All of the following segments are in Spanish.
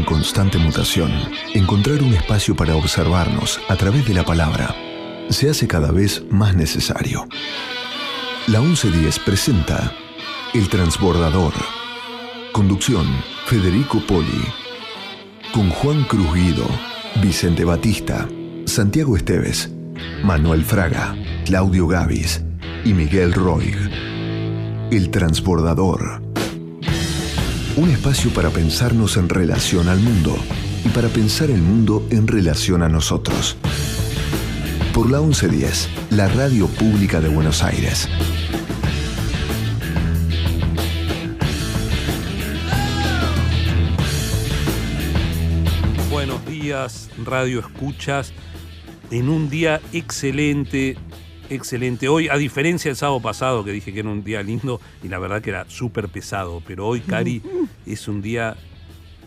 en constante mutación, encontrar un espacio para observarnos a través de la palabra se hace cada vez más necesario. La 1110 presenta El Transbordador. Conducción, Federico Poli. Con Juan Cruz Guido, Vicente Batista, Santiago Esteves, Manuel Fraga, Claudio Gavis y Miguel Roig. El Transbordador. Un espacio para pensarnos en relación al mundo y para pensar el mundo en relación a nosotros. Por la 1110, la radio pública de Buenos Aires. Buenos días, radio escuchas, en un día excelente, excelente. Hoy, a diferencia del sábado pasado, que dije que era un día lindo, y la verdad que era súper pesado, pero hoy, Cari, es un día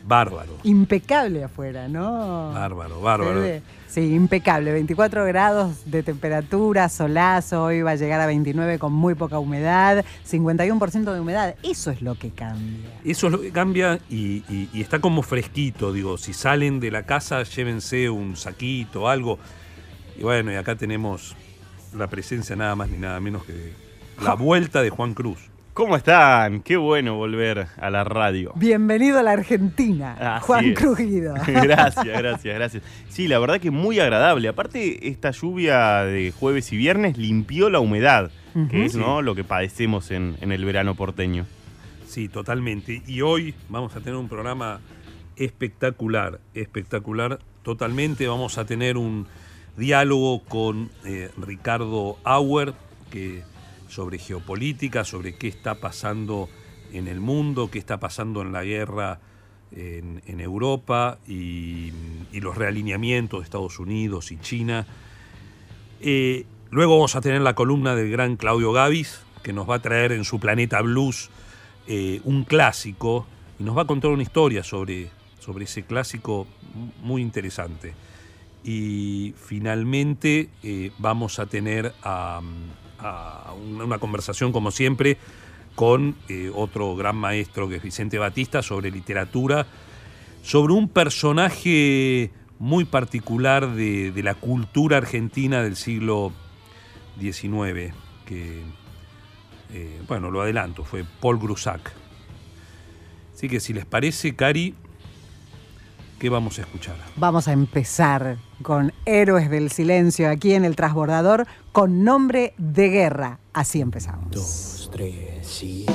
bárbaro. Impecable afuera, ¿no? Bárbaro, bárbaro. Sí, impecable. 24 grados de temperatura, solazo, hoy va a llegar a 29 con muy poca humedad, 51% de humedad. Eso es lo que cambia. Eso es lo que cambia y, y- y está como fresquito, digo, si salen de la casa, llévense un saquito, algo. Y bueno, y acá tenemos la presencia nada más ni nada menos que de la vuelta de Juan Cruz. ¿Cómo están? Qué bueno volver a la radio. Bienvenido a la Argentina, Así Juan es. Crujido. gracias, gracias, gracias. Sí, la verdad que muy agradable. Aparte, esta lluvia de jueves y viernes limpió la humedad, que es Sí. ¿no? lo que padecemos en, en el verano porteño. Sí, totalmente. Y hoy vamos a tener un programa espectacular, espectacular totalmente. Vamos a tener un diálogo con eh, Ricardo Auer que, sobre geopolítica, sobre qué está pasando en el mundo, qué está pasando en la guerra en, Europa y, los realineamientos de Estados Unidos y China. Eh, luego vamos a tener la columna del gran Claudio Gavis, que nos va a traer en su Planeta Blues eh, un clásico y nos va a contar una historia sobre, sobre ese clásico muy interesante. Y finalmente eh, vamos a tener a, una, conversación, como siempre, con eh, otro gran maestro que es Vicente Batista sobre literatura, sobre un personaje muy particular de, de la cultura argentina del siglo XIX, que, eh, bueno, lo adelanto, fue Paul Grusac. Así que si les parece, Cari, ¿qué vamos a escuchar? Vamos a empezar con Héroes del Silencio aquí en el Transbordador con nombre de guerra. Así empezamos. Dos, tres, sí.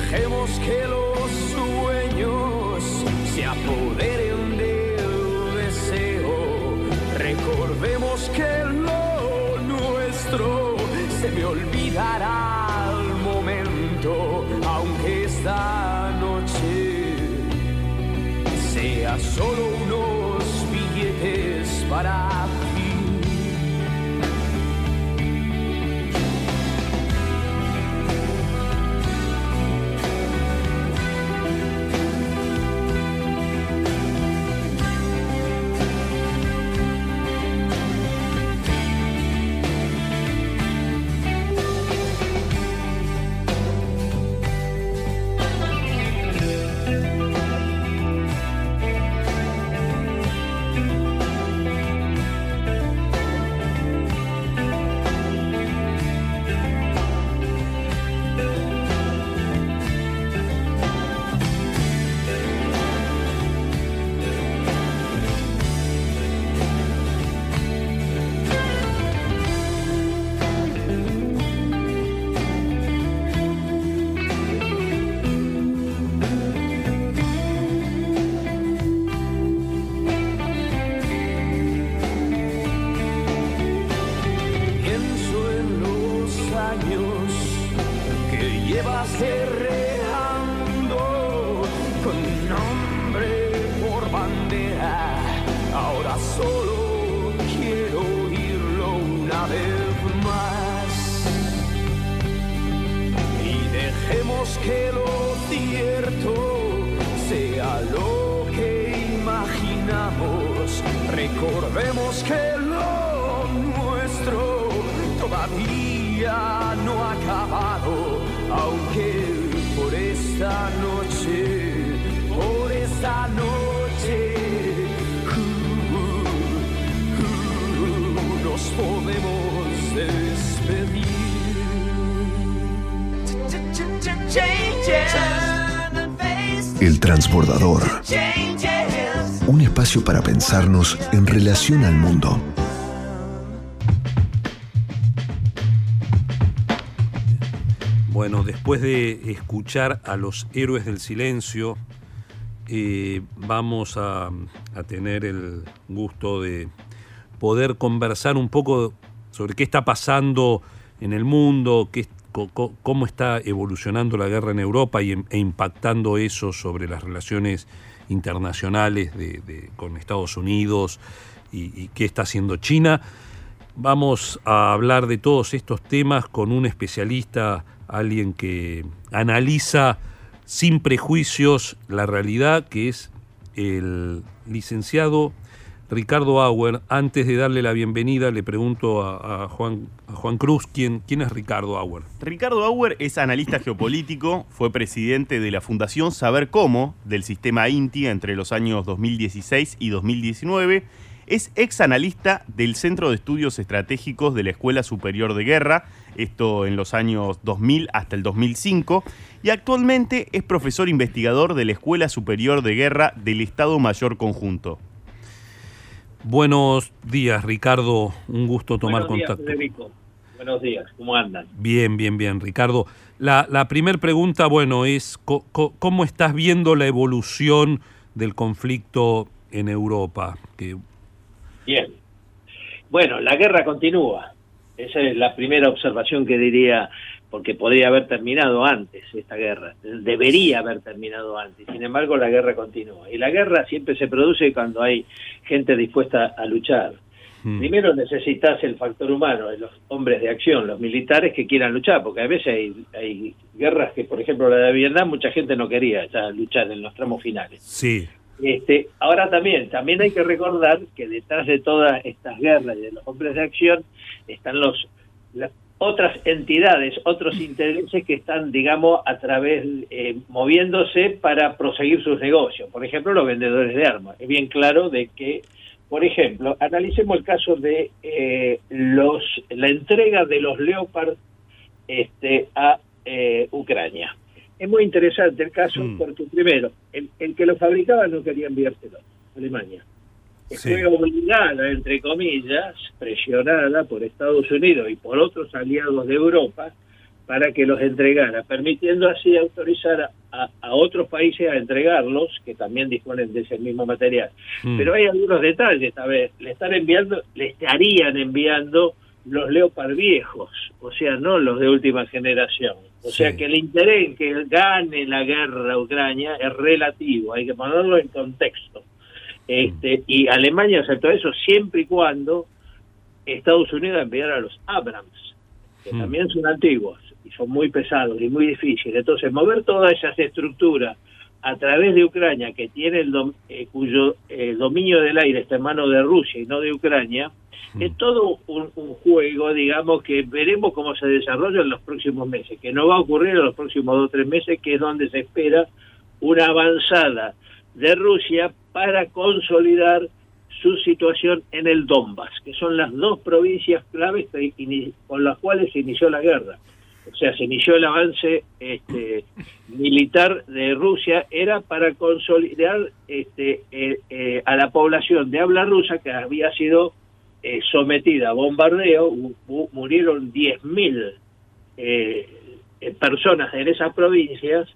Dejemos que los sueños se apoderen del deseo. Recordemos que lo nuestro me olvidará que lo cierto sea lo que imaginamos. Recordemos que lo nuestro todavía no ha acabado, aunque por esta El transbordador. Un espacio para pensarnos en relación al mundo. Bueno, después de escuchar a los héroes del silencio, eh, vamos a, a tener el gusto de poder conversar un poco sobre qué está pasando en el mundo, qué, cómo está evolucionando la guerra en Europa e impactando eso sobre las relaciones internacionales con Estados Unidos y qué está haciendo China. Vamos a hablar de todos estos temas con un especialista, alguien que analiza sin prejuicios la realidad, que es el licenciado Ricardo Auer. Antes de darle la bienvenida, le pregunto a, Juan, Juan Cruz, ¿quién, ¿quién es Ricardo Auer? Ricardo Auer es analista geopolítico, fue presidente de la Fundación Saber Cómo del sistema INTI entre los años 2016 y 2019. Es ex analista del Centro de Estudios Estratégicos de la Escuela Superior de Guerra, esto en los años 2000 hasta el 2005, y actualmente es profesor investigador de la Escuela Superior de Guerra del Estado Mayor Conjunto. Buenos días, Ricardo. Un gusto tomar Buenos días, contacto. Federico. Buenos días, ¿cómo andan? Bien, bien, bien, Ricardo. La, la primera pregunta, bueno, es co- co- ¿cómo estás viendo la evolución del conflicto en Europa? Que, Bien. Bueno, la guerra continúa. Esa es la primera observación que diría, porque podría haber terminado antes esta guerra. Debería haber terminado antes. Sin embargo, la guerra continúa. Y la guerra siempre se produce cuando hay gente dispuesta a luchar. mm, Primero necesitas el factor humano, los hombres de acción, los militares que quieran luchar, porque a veces hay, hay guerras que, por ejemplo, la de Vietnam, mucha gente no quería ya luchar en los tramos finales. sí, Este, ahora también, también hay que recordar que detrás de todas estas guerras y de los hombres de acción están los otras entidades, otros intereses que están, digamos, a través, eh, moviéndose para proseguir sus negocios. Por ejemplo, los vendedores de armas. Es bien claro de que, por ejemplo, analicemos el caso de eh, los la entrega de los Leopard este, a eh, Ucrania. Es muy interesante el caso Mm. porque, primero, el, el que lo fabricaba no quería enviárselo, Alemania. Sí. Fue obligada, entre comillas, presionada por Estados Unidos y por otros aliados de Europa para que los entregara, permitiendo así autorizar a, a otros países a entregarlos, que también disponen de ese mismo material. mm, Pero hay algunos detalles, a ver, le están enviando, le estarían enviando los Leopard viejos, o sea, no los de última generación. O sea que el interés en que gane la guerra Ucrania es relativo, hay que ponerlo en contexto. Este, y Alemania aceptó eso siempre y cuando Estados Unidos enviara los Abrams, que Mm. también son antiguos y son muy pesados y muy difíciles. Entonces, mover todas esas estructuras a través de Ucrania, que tiene el dom- eh, cuyo eh, dominio del aire está en manos de Rusia y no de Ucrania, es todo un, un juego, digamos, que veremos cómo se desarrolla en los próximos meses, que no va a ocurrir en los próximos dos o tres meses, que es donde se espera una avanzada de Rusia para consolidar su situación en el Donbass, que son las dos provincias claves con las cuales se inició la guerra. O sea, se inició el avance este, militar de Rusia, era para consolidar este, eh, eh, a la población de habla rusa que había sido eh, sometida a bombardeo, murieron 10.000 eh, eh, personas en esas provincias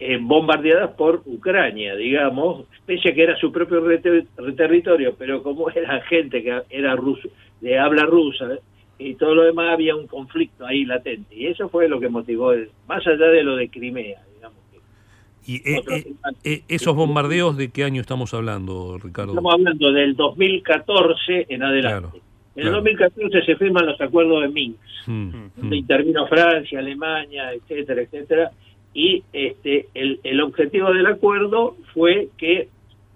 eh, bombardeadas por Ucrania, digamos, pese a que era su propio territorio, pero como era gente que era ruso, de habla rusa y todo lo demás, había un conflicto ahí latente. Y eso fue lo que motivó, el- más allá de lo de Crimea, digamos. ¿Y eh, eh, eh, esos bombardeos de qué año estamos hablando, Ricardo? Estamos hablando del 2014 en adelante. Claro, en el 2014 se firman los acuerdos de Minsk. Mm, donde mm. intervino Francia, Alemania, etcétera, etcétera, y este el, el objetivo del acuerdo fue que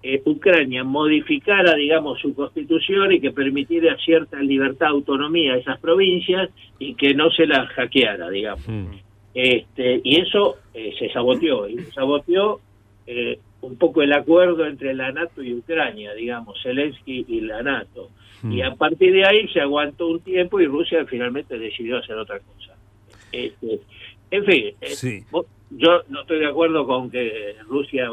eh, Ucrania modificara, digamos, su constitución y que permitiera cierta libertad, autonomía a esas provincias y que no se las hackeara, digamos. Mm. Este, y eso eh, se saboteó, y se saboteó eh, un poco el acuerdo entre la NATO y Ucrania, digamos, Zelensky y la NATO. Mm. Y a partir de ahí se aguantó un tiempo y Rusia finalmente decidió hacer otra cosa. Este, en fin, eh, Sí. vos- yo no estoy de acuerdo con que Rusia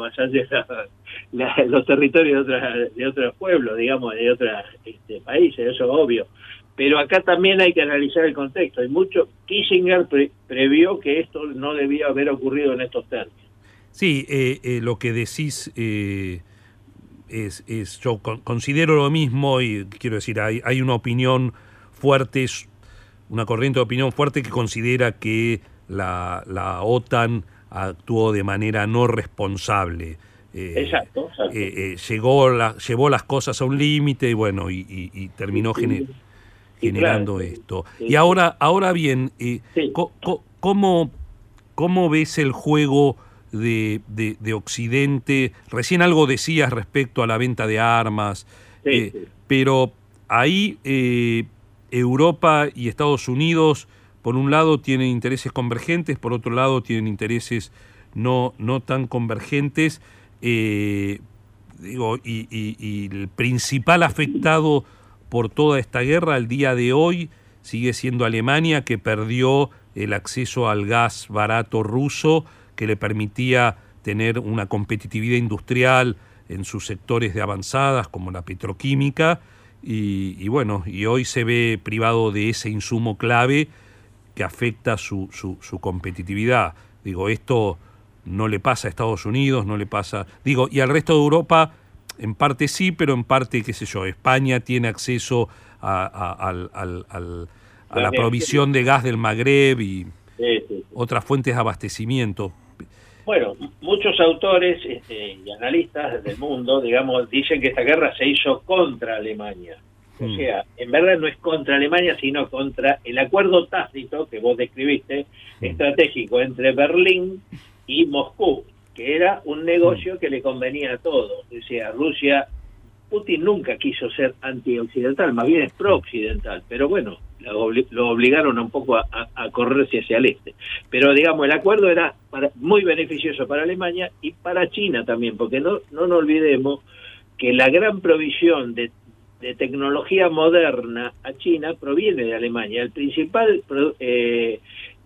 la- los territorios de, otras- de otros pueblos, digamos, de otros este, países, eso es obvio. Pero acá también hay que analizar el contexto. Hay mucho. Kissinger pre- previó que esto no debía haber ocurrido en estos términos. Sí, eh, eh, lo que decís eh, es, es- yo con- considero lo mismo y quiero decir, hay, hay una opinión fuerte, una corriente de opinión fuerte que considera que la, la OTAN actuó de manera no responsable. Eh, Exacto, exacto. eh, eh, llegó la- llevó las cosas a un límite y bueno, y, y- y terminó gener- generando claro. esto. Sí, Y ahora, ahora bien, Sí. ¿cómo, ¿cómo ves el juego de, de- de Occidente? Recién algo decías respecto a la venta de armas, Sí, pero ahí Europa y Estados Unidos, por un lado, tienen intereses convergentes, por otro lado, tienen intereses no, no tan convergentes. eh, digo, y, y- el principal afectado por toda esta guerra al día de hoy sigue siendo Alemania, que perdió el acceso al gas barato ruso, que le permitía tener una competitividad industrial en sus sectores de avanzadas, como la petroquímica, y, y bueno, y hoy se ve privado de ese insumo clave que afecta su, su, su competitividad. Digo, esto no le pasa a Estados Unidos, no le pasa, digo, y al resto de Europa, en parte sí, pero en parte, qué sé yo, España tiene acceso a, a- al- al- al- a la provisión de gas del Magreb y Sí, sí. otras fuentes de abastecimiento. Bueno, muchos autores este, y analistas del mundo, digamos, dicen que esta guerra se hizo contra Alemania. O Mm. sea, en verdad no es contra Alemania, sino contra el acuerdo tácito que vos describiste, Mm. estratégico entre Berlín y Moscú, que era un negocio Mm. que le convenía a todos. O sea, Rusia, Putin nunca quiso ser antioccidental, más bien es pro-occidental, pero bueno, lo, obli- lo obligaron un poco a, a- a correrse hacia el este. Pero digamos, el acuerdo era para- muy beneficioso para Alemania y para China también, porque no, no nos olvidemos que la gran provisión de, de tecnología moderna a China proviene de Alemania. El principal eh,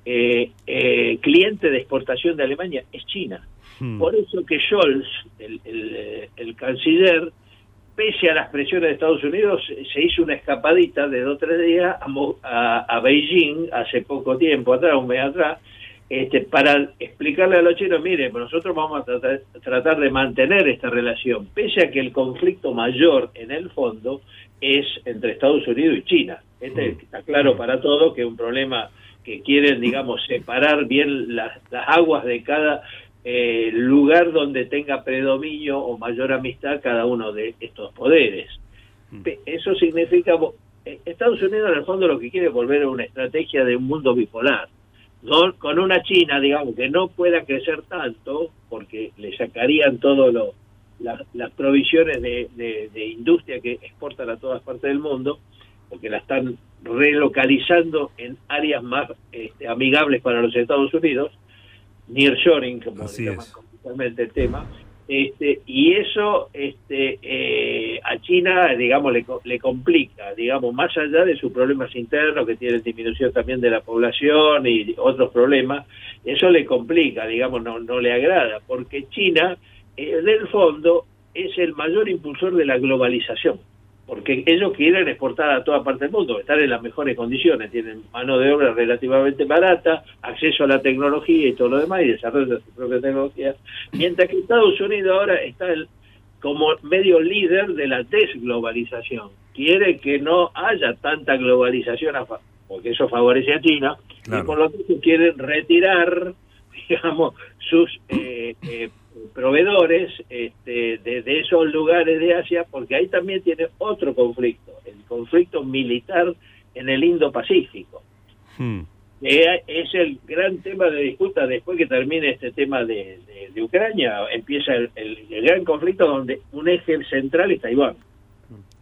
eh, eh, cliente de exportación de Alemania es China. Mm. Por eso que Scholz, el, el, el canciller, pese a las presiones de Estados Unidos, se hizo una escapadita de dos o tres días a, a- a Beijing hace poco tiempo atrás, un mes atrás, este, para explicarle a los chinos, mire, nosotros vamos a tratar, tratar de mantener esta relación, pese a que el conflicto mayor en el fondo es entre Estados Unidos y China. Este está claro para todos que es un problema que quieren, digamos, separar bien las, las aguas de cada eh, lugar donde tenga predominio o mayor amistad cada uno de estos poderes. Pe- Eso significa, eh, Estados Unidos en el fondo lo que quiere es volver a una estrategia de un mundo bipolar. Con una China, digamos, que no pueda crecer tanto, porque le sacarían todo lo, la- las provisiones de, de- de industria que exportan a todas partes del mundo, porque la están relocalizando en áreas más este, amigables para los Estados Unidos, nearshoring, como Así se llama el tema, este, y eso este, eh, a China, digamos, le, le complica, digamos, más allá de sus problemas internos que tienen disminución también de la población y otros problemas, eso le complica, digamos, no, no le agrada, porque China, en el fondo, es el mayor impulsor de la globalización porque ellos quieren exportar a toda parte del mundo, estar en las mejores condiciones, tienen mano de obra relativamente barata, acceso a la tecnología y todo lo demás, y desarrollan su propia tecnología, mientras que Estados Unidos ahora está el- como medio líder de la desglobalización. Quiere que no haya tanta globalización, a fa- porque eso favorece a China, Claro. y por lo tanto quieren retirar, digamos, sus eh, eh, proveedores este, de, de esos lugares de Asia, porque ahí también tiene otro conflicto, el conflicto militar en el Indo-Pacífico. Hmm. es el gran tema de disputa después que termine este tema de, de- de Ucrania, empieza el, el- el gran conflicto donde un eje central es Taiwán.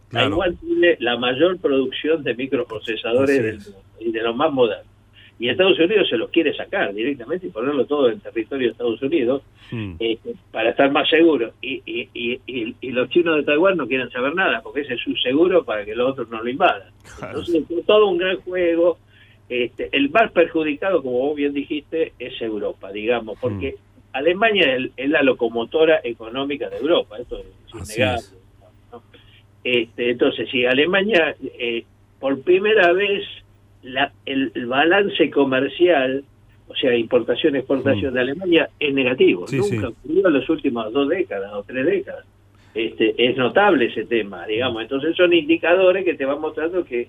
Claro. Taiwán tiene la mayor producción de microprocesadores del mundo y de los más modernos. Y Estados Unidos se los quiere sacar directamente y ponerlo todo en territorio de Estados Unidos Hmm. eh, para estar más seguros. Y, y, y, los chinos de Taiwán no quieren saber nada, porque ese es su seguro para que los otros no lo invadan. Claro. Entonces, es todo un gran juego. Este, el más perjudicado, como vos bien dijiste, es Europa, digamos, porque Alemania es, es la locomotora económica de Europa, esto es innegable. es. ¿no? Este, entonces, si Alemania, eh, por primera vez, la, el, el balance comercial, o sea, importación-exportación de Alemania, es negativo. Sí, Nunca sí. ocurrió en las últimas dos décadas o tres décadas. Este, es notable ese tema, digamos. Entonces son indicadores que te van mostrando que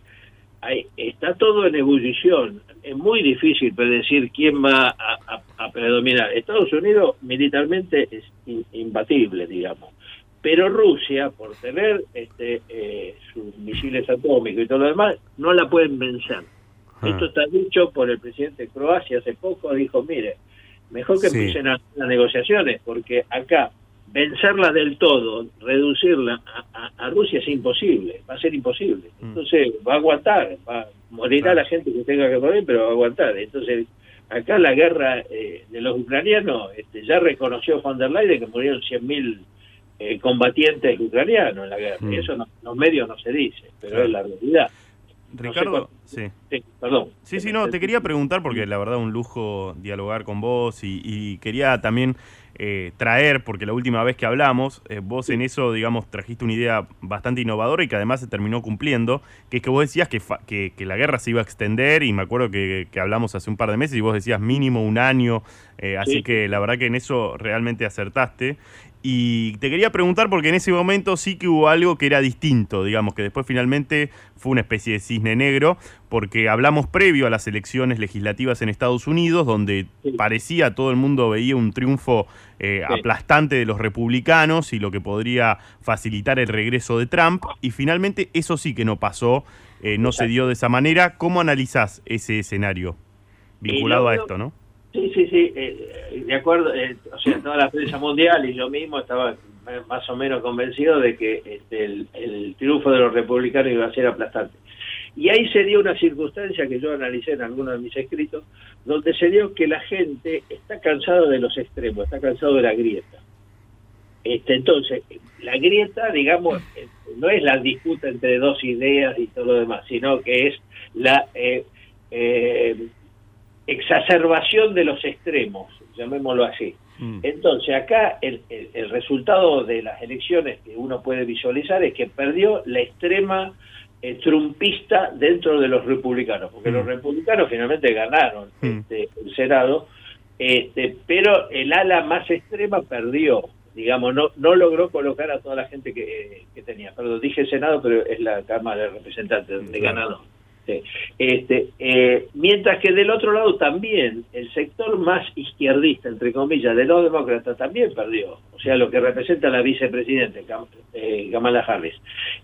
hay, está todo en ebullición. Es muy difícil predecir quién va a, a- a predominar. Estados Unidos militarmente es in- imbatible, digamos. Pero Rusia, por tener este, eh, sus misiles atómicos y todo lo demás, no la pueden vencer. Ah. Esto está dicho por el presidente de Croacia hace poco, dijo, mire, mejor que Sí. empiecen a- las negociaciones, porque acá vencerla del todo, reducirla a, a- a Rusia es imposible, va a ser imposible. Mm. Entonces va a aguantar, va, morirá Claro. la gente que tenga que morir, pero va a aguantar. Entonces acá la guerra eh, de los ucranianos, este, ya reconoció von der Leyen que murieron 100.000 eh, combatientes ucranianos en la guerra. Mm. Y eso no, en los medios no se dice, pero Claro. es la realidad. Ricardo, sí. Sí, perdón. Sí, sí, no, te quería preguntar porque la verdad un lujo dialogar con vos y, y quería también eh, traer, porque la última vez que hablamos, eh, vos en eso, digamos, trajiste una idea bastante innovadora y que además se terminó cumpliendo, que es que vos decías que, fa- que, que la guerra se iba a extender y me acuerdo que, que hablamos hace un par de meses y vos decías mínimo un año, eh, así Sí. que la verdad que en eso realmente acertaste. Y te quería preguntar porque en ese momento sí que hubo algo que era distinto, digamos, que después finalmente fue una especie de cisne negro, porque hablamos previo a las elecciones legislativas en Estados Unidos, donde Sí. parecía todo el mundo veía un triunfo eh, Sí. aplastante de los republicanos y lo que podría facilitar el regreso de Trump, y finalmente eso sí que no pasó, eh, no se dio de esa manera. ¿Cómo analizás ese escenario vinculado lo a esto, no? Sí, sí, sí, eh, de acuerdo, eh, o sea, toda la prensa mundial y yo mismo estaba eh, más o menos convencido de que este, el, el triunfo de los republicanos iba a ser aplastante. Y ahí se dio una circunstancia que yo analicé en algunos de mis escritos, donde se dio que la gente está cansada de los extremos, está cansado de la grieta. Este, entonces, la grieta, digamos, eh, no es la disputa entre dos ideas y todo lo demás, sino que es la eh, eh, exacerbación de los extremos, llamémoslo así. Mm. Entonces, acá el, el- el resultado de las elecciones que uno puede visualizar es que perdió la extrema eh, trumpista dentro de los republicanos, porque Mm. los republicanos finalmente ganaron Mm. este, el Senado, este, pero el ala más extrema perdió, digamos, no, no logró colocar a toda la gente que, que tenía. Perdón, dije Senado, pero es la Cámara de Representantes donde Claro. ganaron. Sí. Este, eh, mientras que del otro lado también el sector más izquierdista, entre comillas, de los demócratas también perdió. O sea, lo que representa la vicepresidenta eh, Kamala Harris.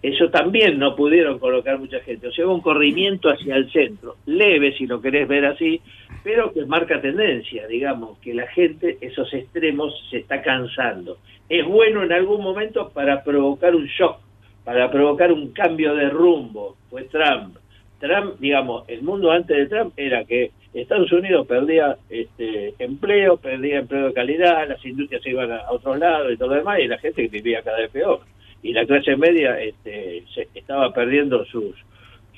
Eso también no pudieron colocar mucha gente. O sea, hubo un corrimiento hacia el centro, leve si lo querés ver así, pero que marca tendencia, digamos, que la gente, esos extremos, se está cansando. Es bueno en algún momento para provocar un shock, para provocar un cambio de rumbo. Fue Trump Trump, digamos, el mundo antes de Trump era que Estados Unidos perdía este, empleo, perdía empleo de calidad, las industrias se iban a otros lados y todo lo demás, y la gente vivía cada vez peor. Y la clase media este, se estaba perdiendo sus,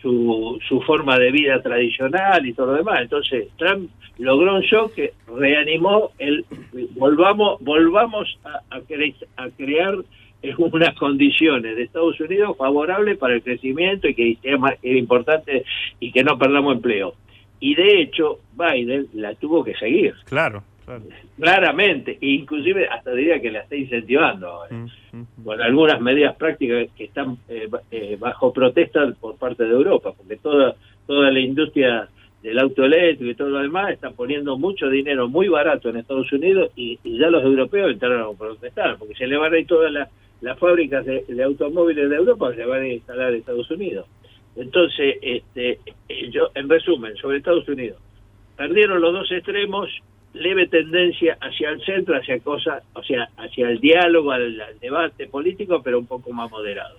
su, su forma de vida tradicional y todo lo demás. Entonces, Trump logró un shock que reanimó el volvamos volvamos a, a, a crear unas condiciones de Estados Unidos favorables para el crecimiento y que sea más importante y que no perdamos empleo. Y de hecho, Biden la tuvo que seguir. Claro. Claramente, inclusive hasta diría que la está incentivando ahora, mm, mm, mm. con algunas medidas prácticas que están eh, eh, bajo protesta por parte de Europa, porque toda toda la industria del auto eléctrico y todo lo demás están poniendo mucho dinero muy barato en Estados Unidos y, ya los europeos entraron a protestar, porque se le van a ir todas las las fábricas de, automóviles de Europa se van a instalar en Estados Unidos. Entonces, este, yo, en resumen, sobre Estados Unidos, perdieron los dos extremos, leve tendencia hacia el centro, hacia cosas, o sea, hacia el diálogo, al, debate político, pero un poco más moderado.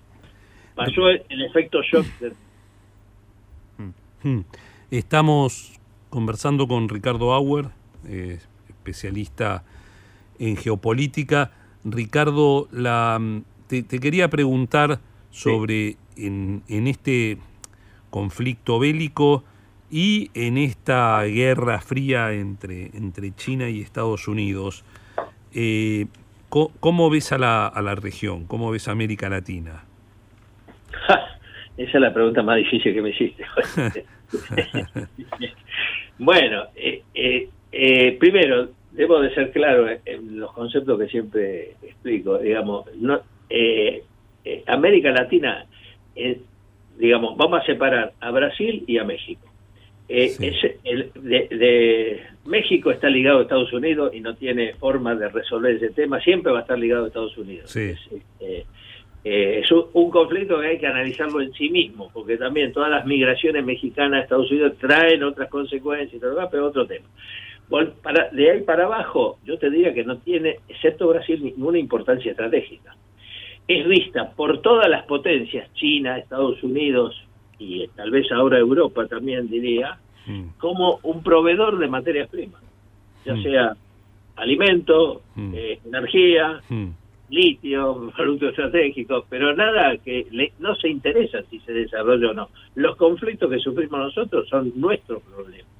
Pasó el, efecto shock. Hmm. Estamos conversando con Ricardo Auer, eh, especialista en geopolítica. Ricardo, la, te, quería preguntar sobre en, este conflicto bélico y en esta guerra fría entre, entre China y Estados Unidos, eh, ¿cómo, ves a la, a la región? ¿Cómo ves a América Latina? Esa es la pregunta más difícil que me hiciste. bueno, eh, eh, primero, debo de ser claro en los conceptos que siempre explico. Digamos, no, eh, eh, América Latina, digamos, vamos a separar a Brasil y a México. Eh, el, de, México está ligado a Estados Unidos y no tiene forma de resolver ese tema, siempre va a estar ligado a Estados Unidos. Es, es un, un, conflicto que hay que analizarlo en sí mismo, porque también todas las migraciones mexicanas a Estados Unidos traen otras consecuencias pero otro tema para, de ahí para abajo, yo te diría que no tiene, excepto Brasil, ninguna importancia estratégica. Es vista por todas las potencias, China, Estados Unidos y tal vez ahora Europa también diría, mm. como un proveedor de materias primas, ya mm. sea alimento, mm. eh, energía, litio, productos estratégicos, pero nada que no se interesa si se desarrolla o no. Los conflictos que sufrimos nosotros son nuestros problemas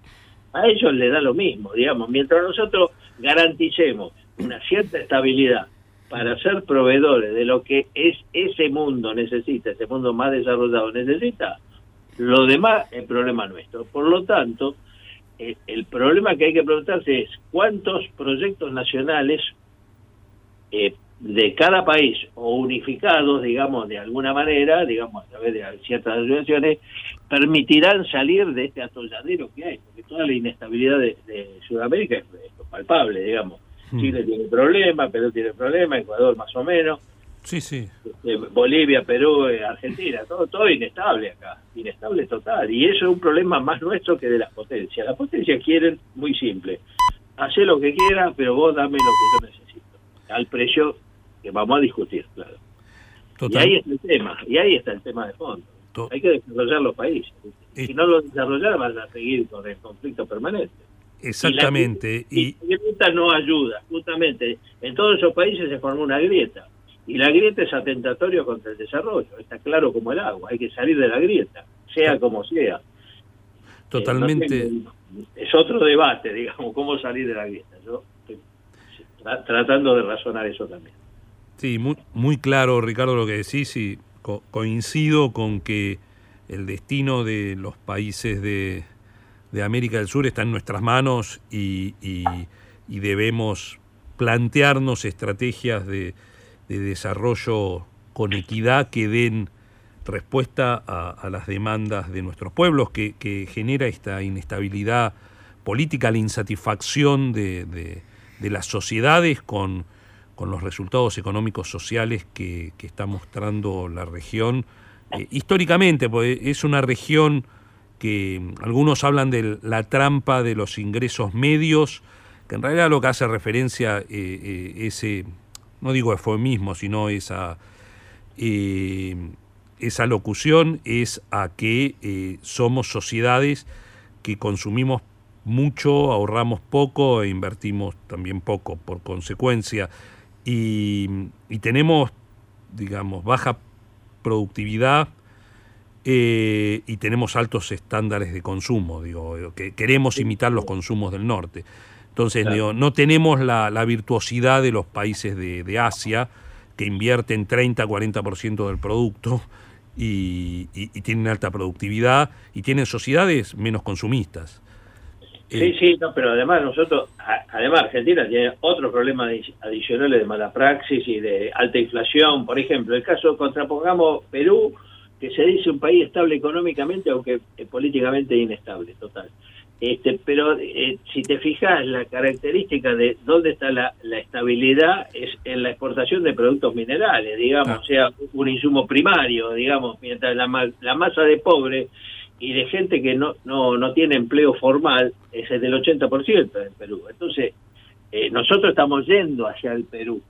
a ellos les da lo mismo, digamos, mientras nosotros garanticemos una cierta estabilidad para ser proveedores de lo que es ese mundo necesita, ese mundo más desarrollado necesita, lo demás es problema nuestro. Por lo tanto, eh, el problema que hay que preguntarse es cuántos proyectos nacionales eh, de cada país o unificados, digamos, de alguna manera, digamos, a través de ciertas asociaciones, permitirán salir de este atolladero que hay, porque toda la inestabilidad de, Sudamérica es, palpable, digamos. Hmm. Chile tiene problemas, Perú tiene problemas, Ecuador más o menos. Sí, sí. Este, Bolivia, Perú, eh, Argentina, todo, todo inestable acá, inestable total. Y eso es un problema más nuestro que de las potencias. Las potencias quieren, muy simple, hacer lo que quieras, pero vos dame lo que yo necesito. Al precio que vamos a discutir, claro. Y ahí está el tema, y ahí está el tema de fondo. Hay que desarrollar los países. Si no lo desarrollar, van a seguir con el conflicto permanente. Exactamente. Y la, grieta no ayuda. Justamente, en todos esos países se formó una grieta. Y la grieta es atentatorio contra el desarrollo. Está claro como el agua. Hay que salir de la grieta, sea como sea. Totalmente. Eh, es otro debate, digamos, cómo salir de la grieta. Yo estoy tratando de razonar eso también. Sí, muy, muy claro, Ricardo, lo que decís y coincido con que el destino de los países de, América del Sur está en nuestras manos y, debemos plantearnos estrategias de, desarrollo con equidad que den respuesta a, las demandas de nuestros pueblos, que, genera esta inestabilidad política, la insatisfacción de, las sociedades con, los resultados económicos sociales que, está mostrando la región. Eh, históricamente, pues es una región que algunos hablan de la trampa de los ingresos medios, que en realidad lo que hace referencia eh, eh, ese, no digo eufemismo, sino esa esa locución es a que somos sociedades que consumimos mucho, ahorramos poco e invertimos también poco por consecuencia. Y, tenemos, digamos, baja productividad eh, y tenemos altos estándares de consumo, digo, que queremos imitar los consumos del norte. Entonces, no tenemos la, virtuosidad de los países de, de Asia, que invierten 30-40% del producto y, tienen alta productividad y tienen sociedades menos consumistas. Sí, eh, sí, no, pero además nosotros, además Argentina tiene otros problemas adicionales de mala praxis y de alta inflación. Por ejemplo, el caso, contrapongamos Perú, que se dice un país estable económicamente, aunque políticamente inestable, total. Este, pero eh, si te fijas, la característica de dónde está la, estabilidad es en la exportación de productos minerales, digamos, o sea, un insumo primario, digamos, mientras la, la masa de pobre y de gente que no, no, no tiene empleo formal es el del 80% en Perú. Entonces, eh, nosotros estamos yendo hacia el Perú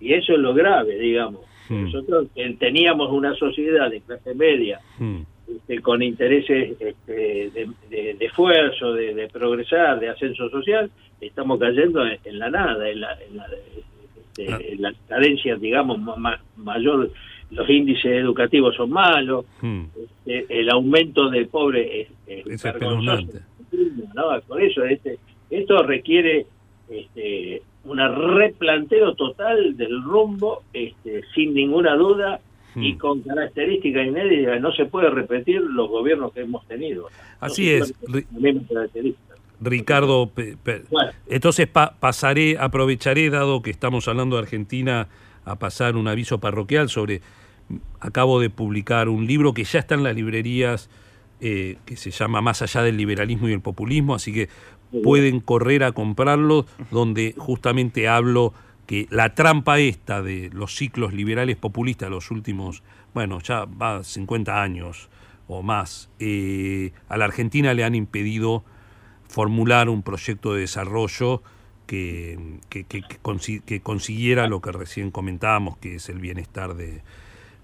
y eso es lo grave, digamos. Hmm. Nosotros teníamos una sociedad de clase media. Hmm. Este, con intereses este, de, esfuerzo, de, progresar, de ascenso social, estamos cayendo en, la nada, en la, en este, ah. cadencia, digamos, mayor. Los índices educativos son malos, hmm. el aumento del pobre es, es, Por eso este, esto requiere este, un replanteo total del rumbo, este, sin ninguna duda, y hmm. con características inéditas. No se puede repetir los gobiernos que hemos tenido. Así es. Ricardo, entonces pasaré, aprovecharé, dado que estamos hablando de Argentina, a pasar un aviso parroquial sobre, acabo de publicar un libro que ya está en las librerías, eh, que se llama Más allá del liberalismo y el populismo, así que pueden correr a comprarlo, donde justamente hablo que la trampa esta de los ciclos liberales populistas los últimos, bueno, ya va 50 años o más, eh, a la Argentina le han impedido formular un proyecto de desarrollo que, que, consiguiera lo que recién comentábamos, que es el bienestar de,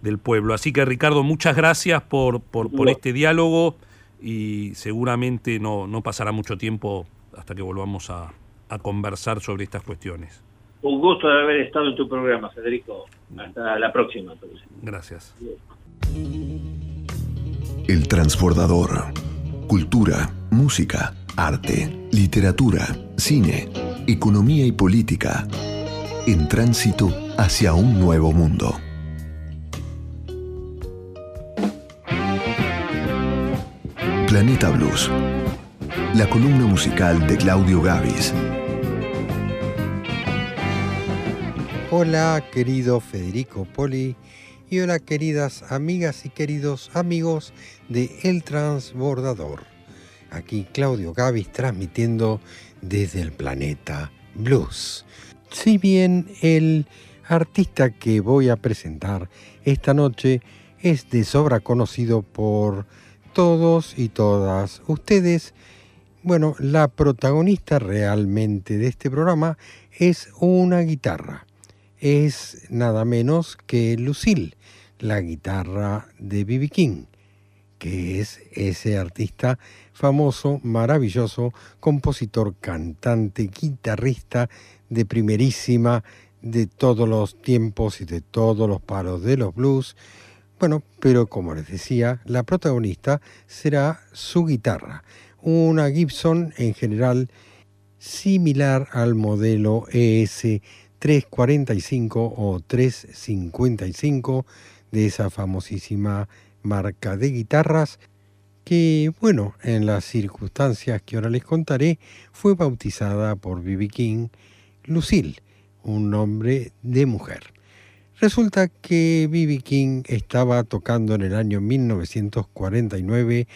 del pueblo. Así que Ricardo, muchas gracias por, por, por este diálogo y seguramente no, no pasará mucho tiempo hasta que volvamos a, a conversar sobre estas cuestiones. Un gusto de haber estado en tu programa, Federico. Hasta la próxima. Gracias. El transbordador. Cultura, música, arte, literatura, cine, economía y política. En tránsito hacia un nuevo mundo. Planeta Blues. La columna musical de Claudio Gavis Hola querido Federico Poli y hola queridas amigas y queridos amigos de El Transbordador. Aquí Claudio Gavis transmitiendo desde el planeta Blues. Si bien el artista que voy a presentar esta noche es de sobra conocido por todos y todas ustedes, bueno, la protagonista realmente de este programa es una guitarra es nada menos que Lucille, la guitarra de B.B. King, que es ese artista famoso, maravilloso, compositor, cantante, guitarrista de primerísima de todos los tiempos y de todos los palos de los blues. Bueno, pero como les decía, la protagonista será su guitarra, una Gibson en general similar al modelo ES 345 o 355 de esa famosísima marca de guitarras que, bueno, en las circunstancias que ahora les contaré, fue bautizada por B.B. King Lucille, un nombre de mujer. Resulta que B.B. King estaba tocando en el año 1949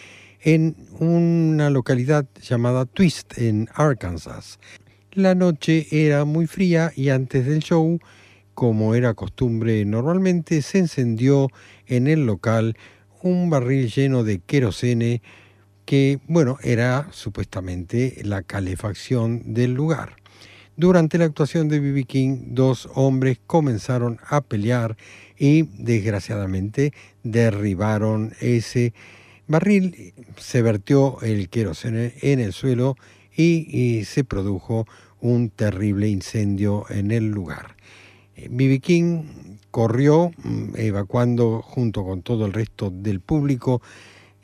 en una localidad llamada Twist en Arkansas. La noche era muy fría y antes del show, como era costumbre normalmente, se encendió en el local un barril lleno de querosene que, bueno, era supuestamente la calefacción del lugar. Durante la actuación de B.B. King, dos hombres comenzaron a pelear y desgraciadamente derribaron ese barril, se vertió el querosene en el suelo y, se produjo un terrible incendio en el lugar. B.B. King corrió mm, evacuando junto con todo el resto del público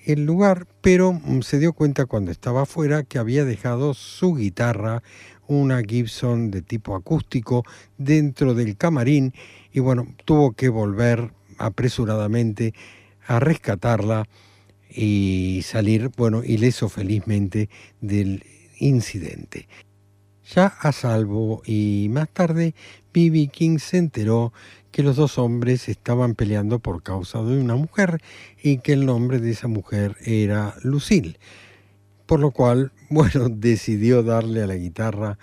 el lugar, pero mm, se dio cuenta cuando estaba afuera que había dejado su guitarra, una Gibson de tipo acústico, dentro del camarín y bueno, tuvo que volver apresuradamente a rescatarla y salir, bueno, ileso felizmente del incidente. Ya a salvo y más tarde, B.B. King se enteró que los dos hombres estaban peleando por causa de una mujer y que el nombre de esa mujer era Lucille. Por lo cual, bueno, decidió darle a la guitarra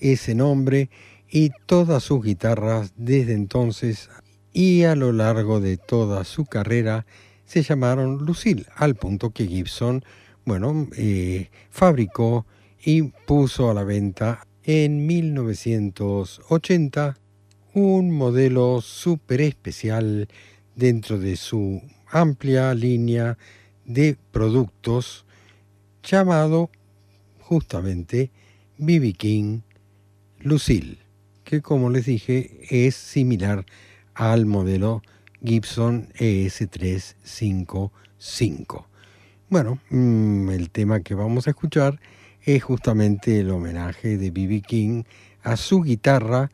ese nombre y todas sus guitarras desde entonces y a lo largo de toda su carrera se llamaron Lucille, al punto que Gibson, bueno, eh, fabricó y puso a la venta en 1980 un modelo súper especial dentro de su amplia línea de productos llamado justamente BB King Lucille, que como les dije es similar al modelo Gibson ES355. Bueno, mm, el tema que vamos a escuchar es justamente el homenaje de B.B. King a su guitarra.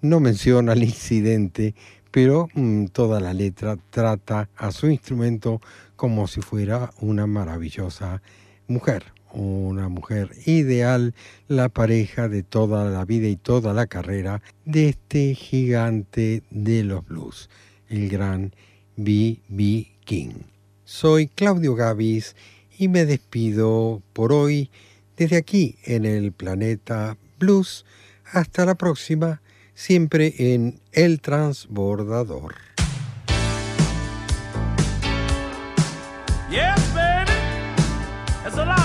No menciona el incidente, pero mm, toda la letra trata a su instrumento como si fuera una maravillosa mujer, una mujer ideal, la pareja de toda la vida y toda la carrera de este gigante de los blues, el gran B.B. King. Soy Claudio Gavis y me despido por hoy desde aquí en el planeta Blues. Hasta la próxima, siempre en El Transbordador. Yes, baby.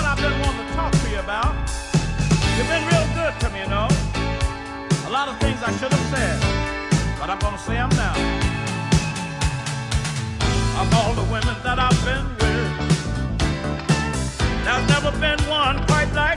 I should have said, but I'm gonna say them now. Of all the women that I've been with. There's never been one quite like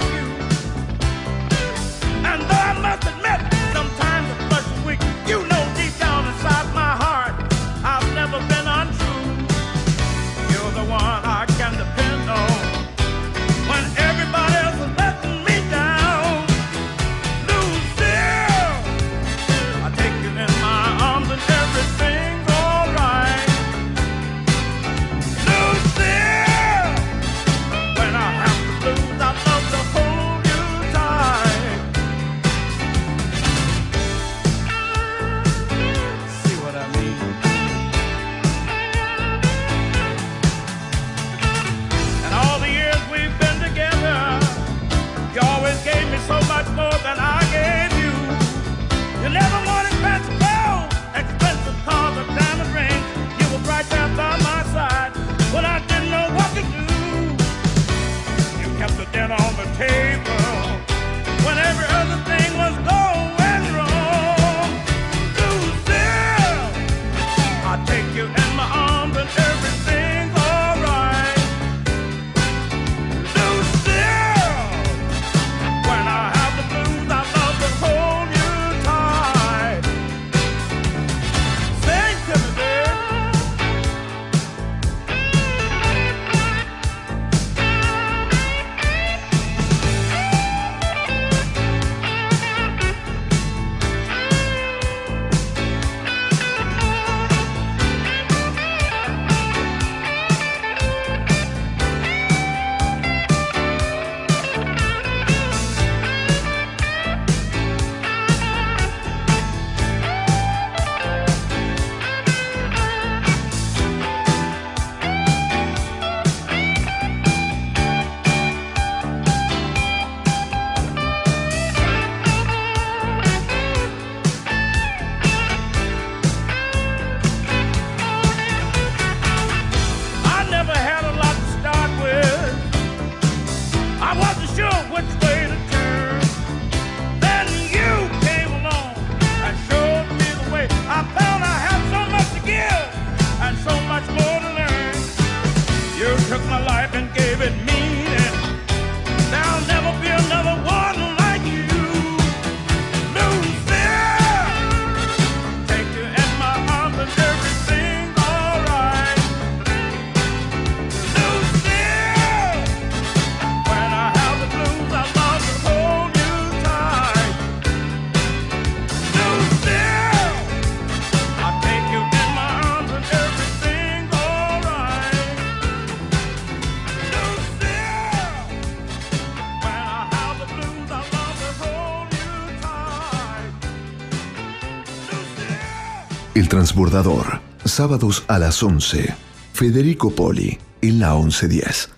Transbordador, sábados a las 11. Federico Poli, en la 1110.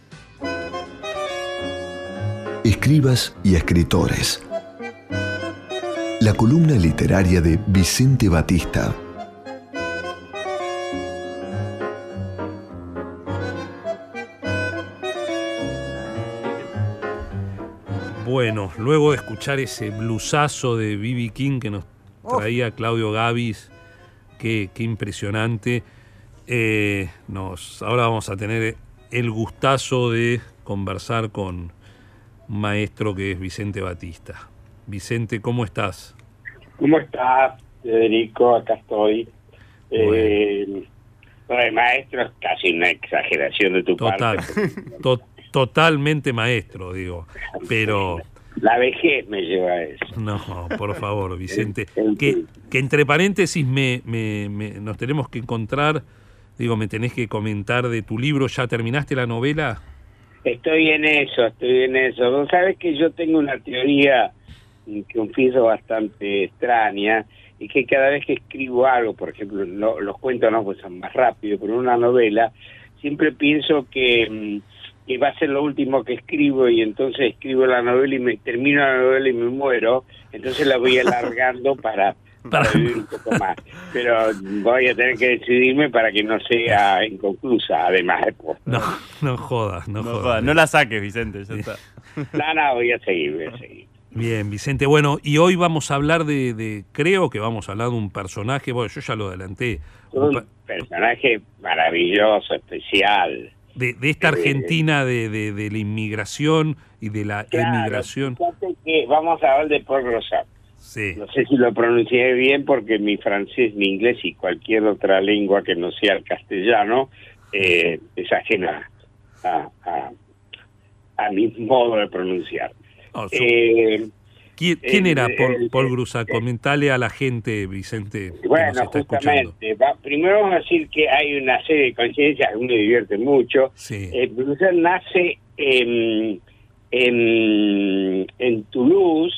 Escribas y escritores. La columna literaria de Vicente Batista. Bueno, luego de escuchar ese blusazo de B.B. King que nos traía Claudio Gavis, qué, qué impresionante. eh, nos, ahora vamos a tener el gustazo de conversar con un maestro que es Vicente Batista. Vicente, ¿cómo estás? ¿Cómo estás, Federico? Acá estoy. Eh, lo de maestro es casi una exageración de tu Total, parte. to- totalmente maestro, digo. Pero La vejez me lleva a eso. no, por favor, Vicente. En Que, que entre paréntesis me, me- me- nos tenemos que encontrar, digo, me tenés que comentar de tu libro. ¿Ya terminaste la novela? Estoy en eso, estoy en eso. Vos sabés que yo tengo una teoría, mm, confieso, bastante extraña, y que cada vez que escribo algo, por ejemplo, no- los cuentos no pues son más rápido, pero una novela, siempre pienso que, mm, que va a ser lo último que escribo y entonces escribo la novela y me termino la novela y me muero, entonces la voy alargando para, vivir un poco más. Pero voy a tener que decidirme para que no sea inconclusa, además de por No, no jodas, no, No, jodas. jodas, no la saques, Vicente, ya está. No, no, voy a seguir, voy a seguir. Bien, Vicente. Bueno, y hoy vamos a hablar de, de- creo que vamos a hablar de un personaje, bueno, yo ya lo adelanté, un personaje maravilloso, especial. De, de esta Argentina de, de- de la inmigración y de la Claro, emigración. que vamos a hablar de Paul Rosat. Sí, No sé si lo pronuncié bien porque mi francés, mi inglés y cualquier otra lengua que no sea el castellano eh, es ajena a, a, a mi modo de pronunciar. Yo- Eh, ¿Quién, quién el- era Paul, el- Paul Grusa? Comentale a la gente, Vicente, que Bueno, nos está escuchando. justamente, va- primero vamos a decir que hay una serie de coincidencias, me divierte mucho. Sí, Eh, Bruxelles nace en, en, en Toulouse,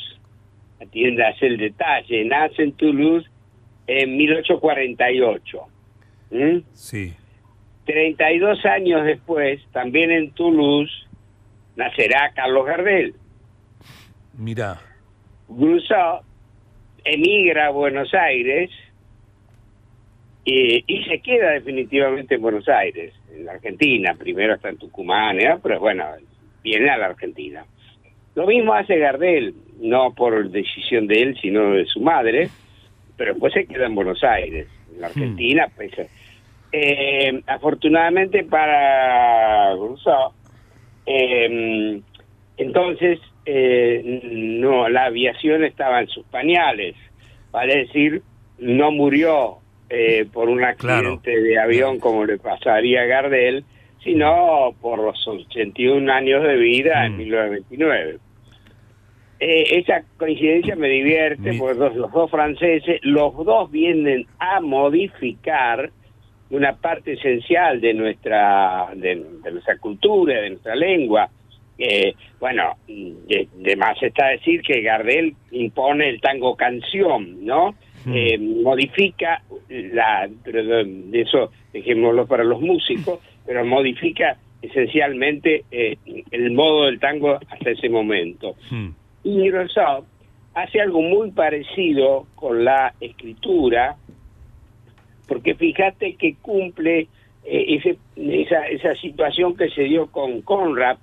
atiéndase el detalle, nace en Toulouse en 1848. ¿Mm? sí. 32 años después, también en Toulouse, nacerá Carlos Gardel. Mirá, Grusó emigra a Buenos Aires y, y se queda definitivamente en Buenos Aires, en la Argentina. Primero está en Tucumán, ¿eh? pero bueno, viene a la Argentina. Lo mismo hace Gardel, no por decisión de él, sino de su madre, pero después se queda en Buenos Aires, en la Argentina. Pues, eh, afortunadamente para Grusó, eh, entonces, eh, no, la aviación estaba en sus pañales, vale decir, no murió eh, por un accidente de avión como le pasaría a Gardel, sino por los 81 años de vida en Mm. 1929. Eh, esa coincidencia me divierte Mi- porque los, los dos franceses, los dos vienen a modificar una parte esencial de nuestra de, de nuestra cultura, de nuestra lengua. Eh, bueno, de, de más está decir que Gardel impone el tango canción, ¿no? Mm. Eh, modifica la, de eso dejémoslo para los músicos, pero modifica esencialmente eh, el modo del tango hasta ese momento. Hmm, Y Rosado hace algo muy parecido con la escritura, porque fíjate que cumple ese- esa, esa situación que se dio con Conrad,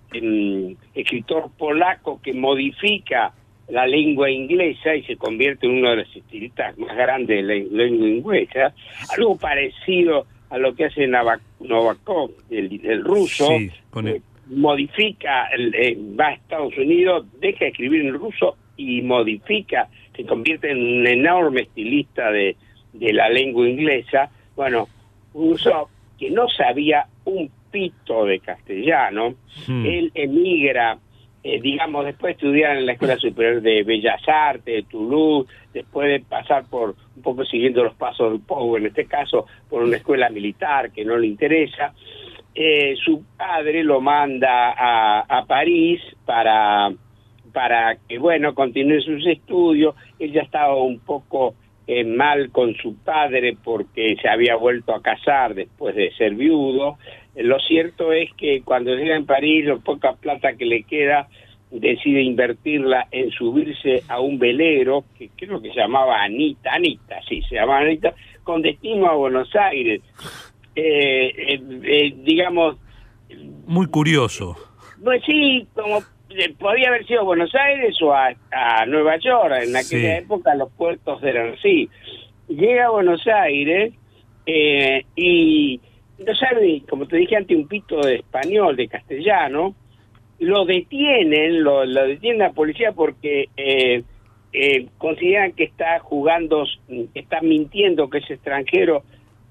escritor polaco que modifica la lengua inglesa y se convierte en uno de los estilistas más grandes de la lengua inglesa, algo parecido a lo que hace Novakov, el, el ruso, Sí, con el- eh, modifica, el- eh, va a Estados Unidos, deja de escribir en ruso y modifica, se convierte en un enorme estilista de, de la lengua inglesa. Bueno, Rousseau, que no sabía un pito de castellano, hmm. él emigra, eh, digamos, después de estudiar en la Escuela Superior de Bellas Artes de Toulouse, después de pasar por, un poco siguiendo los pasos del Pou, en este caso, por una escuela militar que no le interesa, eh, su padre lo manda a, a París para, para que, bueno, continúe sus estudios. Él ya estaba un poco mal con su padre porque se había vuelto a casar después de ser viudo. Lo cierto es que cuando llega en París, la poca plata que le queda, decide invertirla en subirse a un velero, que creo que se llamaba Anita, Anita, sí, se llamaba Anita, con destino a Buenos Aires. Eh, eh, eh, digamos, Muy curioso. pues sí, como podía haber sido Buenos Aires o a, a Nueva York. En aquella Sí. época los puertos eran así. Llega a Buenos Aires eh, y no sabe, como te dije antes, un pito de español, de castellano. Lo detienen, lo, lo detiene la policía porque eh, eh, consideran que está jugando, está mintiendo que es extranjero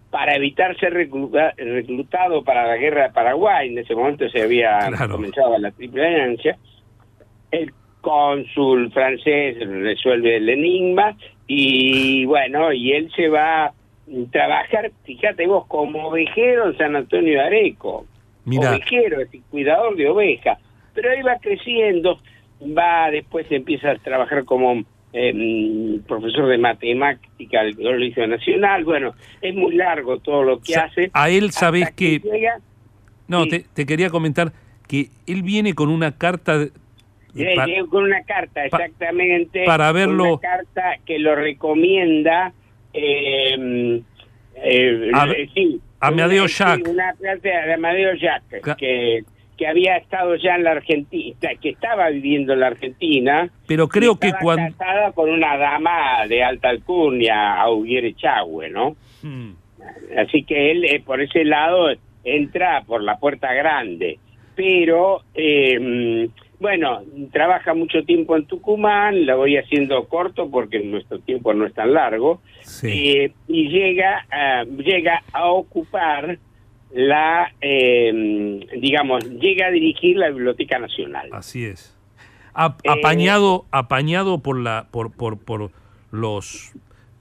para evitar ser recluta- reclutado para la guerra de Paraguay. En ese momento se había Claro. comenzado la triple alianza. El cónsul francés resuelve el enigma y bueno, y él se va a trabajar, fíjate vos, como ovejero en San Antonio de Areco. Mira, Ovejero, es decir, cuidador de ovejas. Pero ahí va creciendo, va después empieza a trabajar como eh, mm, profesor de matemática del Colegio Nacional. Bueno, es muy largo todo lo que Sa- hace. a él sabés que- llega, no, sí. te, te quería comentar que él viene con una carta de- Eh, con una carta, exactamente. para verlo- Una carta que lo recomienda. Eh, eh, A- sí, Amadeo Jacques. una carta de Amadeo Jacques, Ca- que, que había estado ya en la Argentina, que estaba viviendo en la Argentina. pero creo que cuando casada con una dama de alta alcurnia, Auguere Chagüe, ¿no? Mm, Así que él eh, por ese lado entra por la puerta grande, pero eh, mm, bueno, trabaja mucho tiempo en Tucumán, la voy haciendo corto porque nuestro tiempo no es tan largo, sí. eh, y llega a, llega a ocupar la, eh, digamos, llega a dirigir la Biblioteca Nacional. Así es. A- Eh, apañado, apañado por la, por, por, por los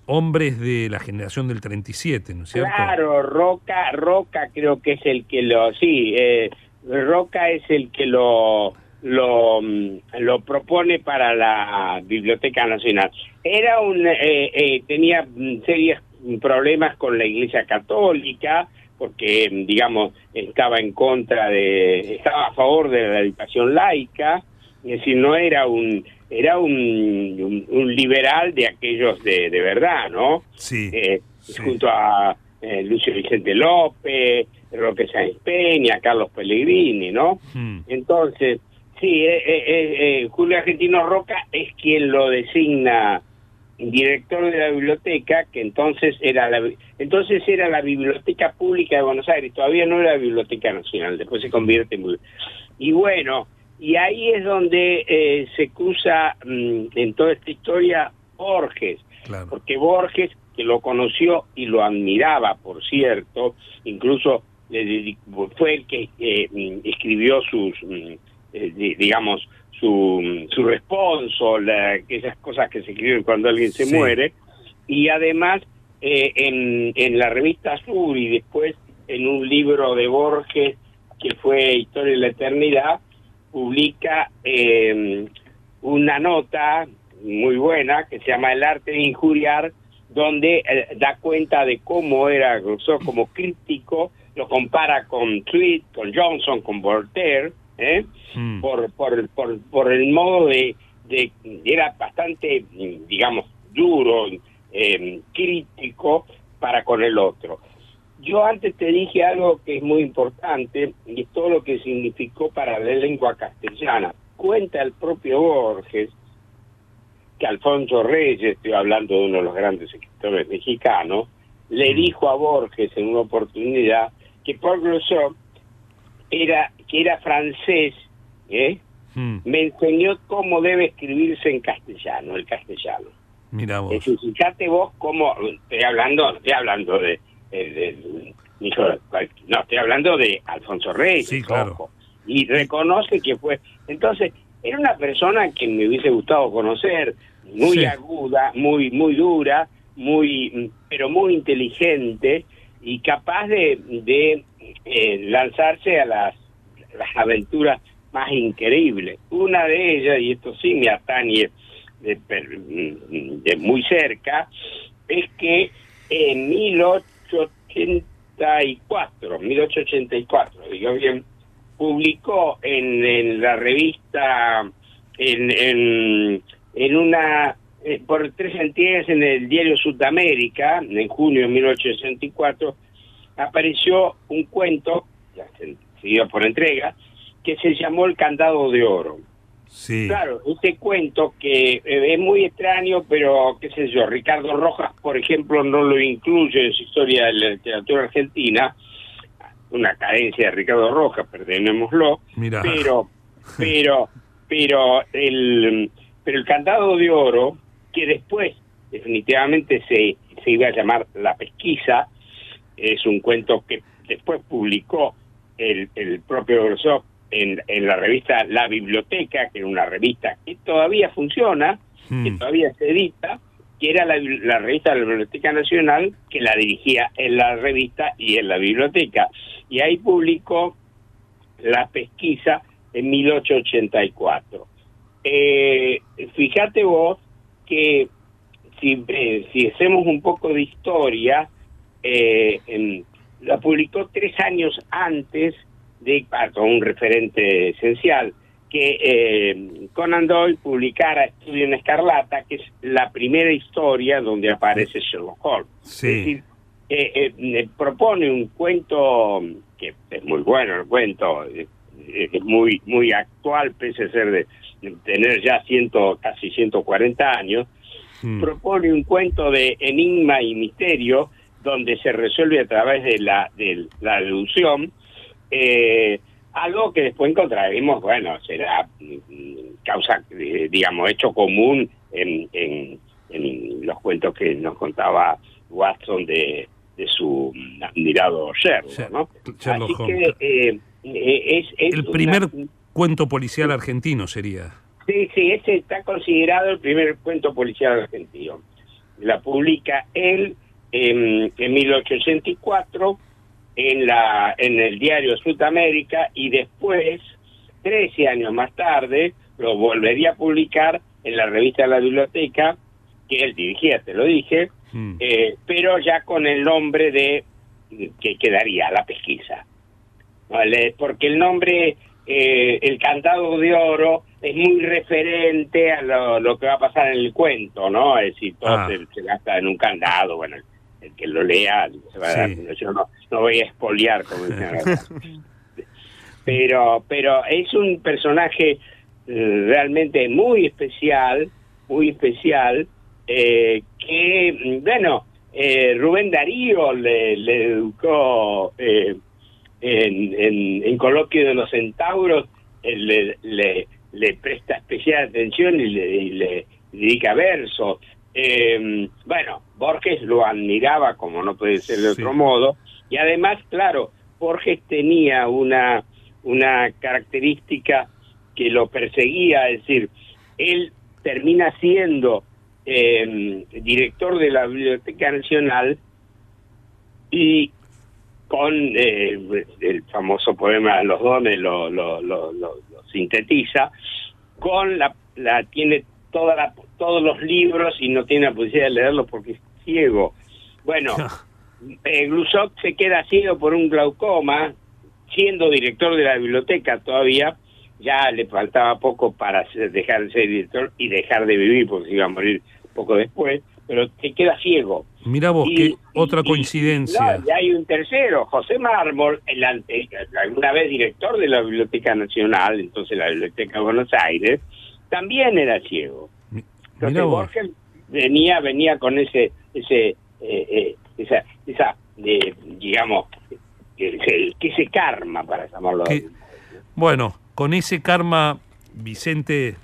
hombres de la generación del 37, ¿no es cierto? Claro, Roca, Roca creo que es el que lo, sí, eh, Roca es el que lo, lo, mm, lo propone para la Biblioteca Nacional. Era un, eh, eh, tenía mm, serios problemas con la Iglesia Católica porque, digamos, estaba en contra de, estaba a favor de la educación laica, es decir, no era un, era un, un, un liberal de aquellos de, de verdad, ¿no? Sí. eh, sí. junto a eh, Lucio Vicente López, Roque Sáenz Peña, Carlos Pellegrini, ¿no? Mm, Entonces, sí, eh, eh, eh, Julio Argentino Roca es quien lo designa director de la biblioteca, que entonces era la entonces era la Biblioteca Pública de Buenos Aires, todavía no era la Biblioteca Nacional, después se convierte en y bueno, y ahí es donde eh, se cruza mm, en toda esta historia Borges, claro. porque Borges, que lo conoció y lo admiraba, por cierto, incluso fue el que eh, mm, escribió sus, mm, eh, di- digamos, su, su responso, la- esas cosas que se escriben cuando alguien se Sí. muere, y además eh, en, en la revista Sur y después en un libro de Borges que fue Historia de la Eternidad, publica eh, una nota muy buena que se llama El arte de injuriar, donde eh, da cuenta de cómo era Rousseau como crítico, lo compara con Tweed, con Johnson, con Voltaire, ¿eh? Mm, por, por, por, por el modo de, de... Era bastante, digamos, duro, eh, crítico para con el otro. Yo antes te dije algo que es muy importante y es todo lo que significó para la lengua castellana. Cuenta el propio Borges que Alfonso Reyes, estoy hablando de uno de los grandes escritores mexicanos, le dijo a Borges en una oportunidad que Paul Rousseau era, que era francés, ¿eh? mm, me enseñó cómo debe escribirse en castellano, el castellano. mira vos. Es decir, fíjate vos cómo, estoy hablando, estoy hablando de, de- de- hijo de cual- no, estoy hablando de Alfonso Reyes, Sí, claro. ojo. y reconoce que fue, entonces, era una persona que me hubiese gustado conocer, muy Sí. aguda, muy, muy dura, muy, pero muy inteligente y capaz de, de eh, lanzarse a las, aventuras más increíbles. Una de ellas, y esto sí me atañe de, de muy cerca, es que en 1884, 1884, digo bien, publicó en, en la revista, en, en, en una, eh, por tres entidades en el diario Sudamérica, en junio de 1864, apareció un cuento, ya se- seguido por entrega, que se llamó El Candado de Oro. Sí. Claro, este cuento que eh, es muy extraño, pero qué sé yo, Ricardo Rojas, por ejemplo, no lo incluye en su historia de la literatura argentina, una cadencia de Ricardo Rojas, perdónemoslo, Mira. pero, pero, pero el, pero el candado de oro, que después definitivamente se, se iba a llamar La Pesquisa, es un cuento que después publicó el, el propio Grosov en, en la revista La Biblioteca, que era una revista que todavía funciona, que Mm. todavía se edita, que era la, la revista de la Biblioteca Nacional, que la dirigía en la revista y en la biblioteca. Y ahí publicó la pesquisa en 1884. Eh, fíjate vos que si, eh, si hacemos un poco de historia, eh, en- la publicó tres años antes de ah, con un referente esencial que eh, Conan Doyle publicara Estudio en Escarlata, que es la primera historia donde aparece Sherlock Holmes. Sí. Es decir, eh, eh, propone un cuento que es muy bueno el cuento, eh, es muy muy actual, pese a ser de, de tener ya ciento, casi 140 años, Mm. propone un cuento de enigma y misterio donde se resuelve a través de la, de la deducción eh, algo que después encontraremos, bueno, será mm, causa, eh, digamos, hecho común en, en, en los cuentos que nos contaba Watson de, de su admirado Sherlock, ¿no? Sherlock Así Holmes. que eh, es, es El una- primer cuento policial argentino sería. Sí, sí, ese está considerado el primer cuento policial argentino. La publica él en, en 1884 en, la, en el diario Sudamérica y después, 13 años más tarde, lo volvería a publicar en la revista de la biblioteca, que él dirigía, te lo dije, Mm. eh, pero ya con el nombre de que quedaría la pesquisa. ¿Vale? Porque el nombre, eh, el cantado de oro, es muy referente a lo, lo que va a pasar en el cuento, ¿no? Es decir, todo Ah. se, se gasta en un candado, bueno, el, que lo lea se va a dar, Sí. yo no, no voy a espoliar, como dicen pero, pero es un personaje eh, realmente muy especial, muy especial, eh, que, bueno, eh, Rubén Darío le, le educó eh, en, en, en Coloquio de los Centauros, eh, le, le, le presta especial atención y le, y le dedica versos. Eh, bueno, Borges lo admiraba como no puede ser de Sí. otro modo, y además, claro, Borges tenía una, una característica que lo perseguía, es decir, él termina siendo eh, director de la Biblioteca Nacional y con eh, el famoso poema Los dones lo, lo, lo, sintetiza, con la, la tiene toda la, todos los libros y no tiene la posibilidad de leerlos porque es ciego. Bueno, eh, Glusoc se queda ciego por un glaucoma, siendo director de la biblioteca todavía, ya le faltaba poco para dejar de ser director y dejar de vivir porque se iba a morir poco después, pero se queda ciego. Mira vos, Y- qué otra y- coincidencia. no, y hay un tercero, José Mármol, el ante- alguna vez director de la Biblioteca Nacional, entonces la Biblioteca de Buenos Aires, también era ciego. Entonces Mira vos. Borges venía, venía con ese, ese, eh, eh, esa, esa, eh, digamos, que ese, ese karma para llamarlo. Que-. Bueno, con ese karma, Vicente,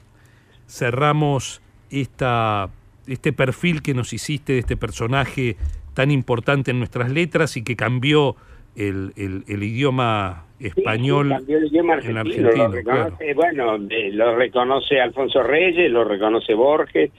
cerramos esta, este perfil que nos hiciste de este personaje tan importante en nuestras letras y que cambió el, el- el idioma español. Sí, sí, cambió el idioma en argentino, argentino, lo reconoce, bueno, eh, lo reconoce Alfonso Reyes, lo reconoce Borges,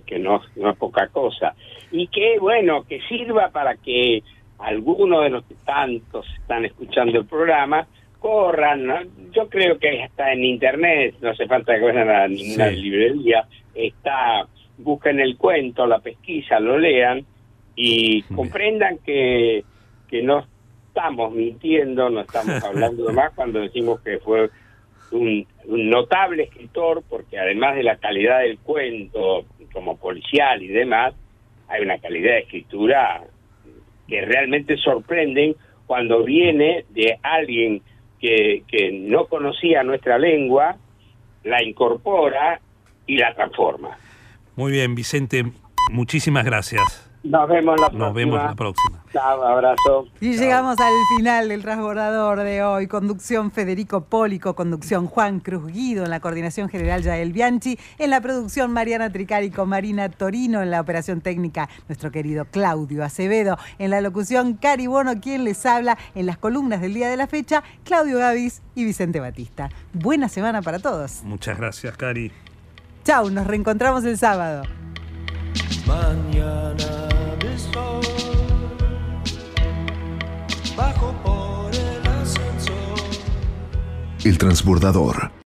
que no, no es poca cosa. Y que, bueno, que sirva para que algunos de los que tantos están escuchando el programa corran, ¿no? yo creo que está en internet, no hace falta que vayan a ninguna Sí. librería, está, busquen el cuento, la pesquisa, lo lean, y comprendan que, que no estamos mintiendo, no estamos hablando de más cuando decimos que fue un, un notable escritor, porque además de la calidad del cuento como policial y demás, hay una calidad de escritura que realmente sorprenden cuando viene de alguien que, que no conocía nuestra lengua, la incorpora y la transforma. Muy bien, Vicente, muchísimas gracias. Nos vemos la próxima. Nos vemos la próxima. Chao, abrazo. Y llegamos al final del transbordador de hoy. Conducción Federico Pólico, conducción Juan Cruz Guido, en la coordinación general Yael Bianchi, en la producción Mariana Tricarico, Marina Torino, en la operación técnica nuestro querido Claudio Acevedo, en la locución Cari Bono, quien les habla, en las columnas del día de la fecha, Claudio Gavis y Vicente Batista. Buena semana para todos. Muchas gracias, Cari. Chau, nos reencontramos el sábado. Mañana bajo por el ascensor. El transbordador.